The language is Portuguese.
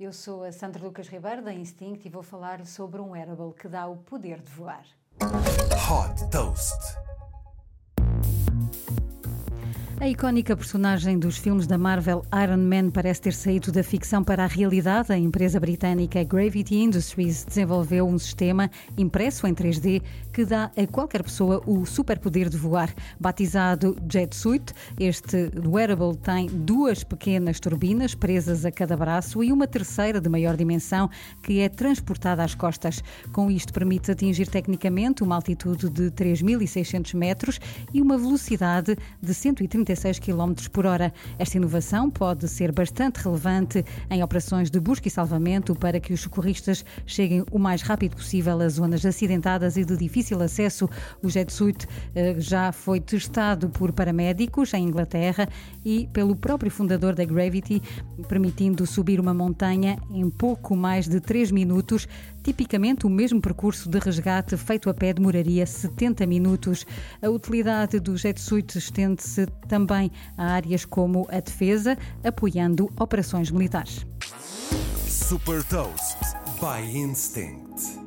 Eu sou a Sandra Lucas Ribeiro da Instinct e vou falar sobre um wearable que dá o poder de voar. Hot Toast. A icónica personagem dos filmes da Marvel Iron Man parece ter saído da ficção para a realidade. A empresa britânica Gravity Industries desenvolveu um sistema impresso em 3D que dá a qualquer pessoa o superpoder de voar. Batizado Jet Suit, este wearable tem duas pequenas turbinas presas a cada braço e uma terceira de maior dimensão que é transportada às costas. Com isto permite atingir tecnicamente uma altitude de 3.600 metros e uma velocidade de 130 36 km por hora. Esta inovação pode ser bastante relevante em operações de busca e salvamento para que os socorristas cheguem o mais rápido possível a zonas acidentadas e de difícil acesso. O Jet Suit eh, já foi testado por paramédicos em Inglaterra e pelo próprio fundador da Gravity, permitindo subir uma montanha em pouco mais de 3 minutos. Tipicamente, o mesmo percurso de resgate feito a pé demoraria 70 minutos. A utilidade do Jet Suit estende-se também também a áreas como a defesa, apoiando operações militares. Super Toast by Instinct.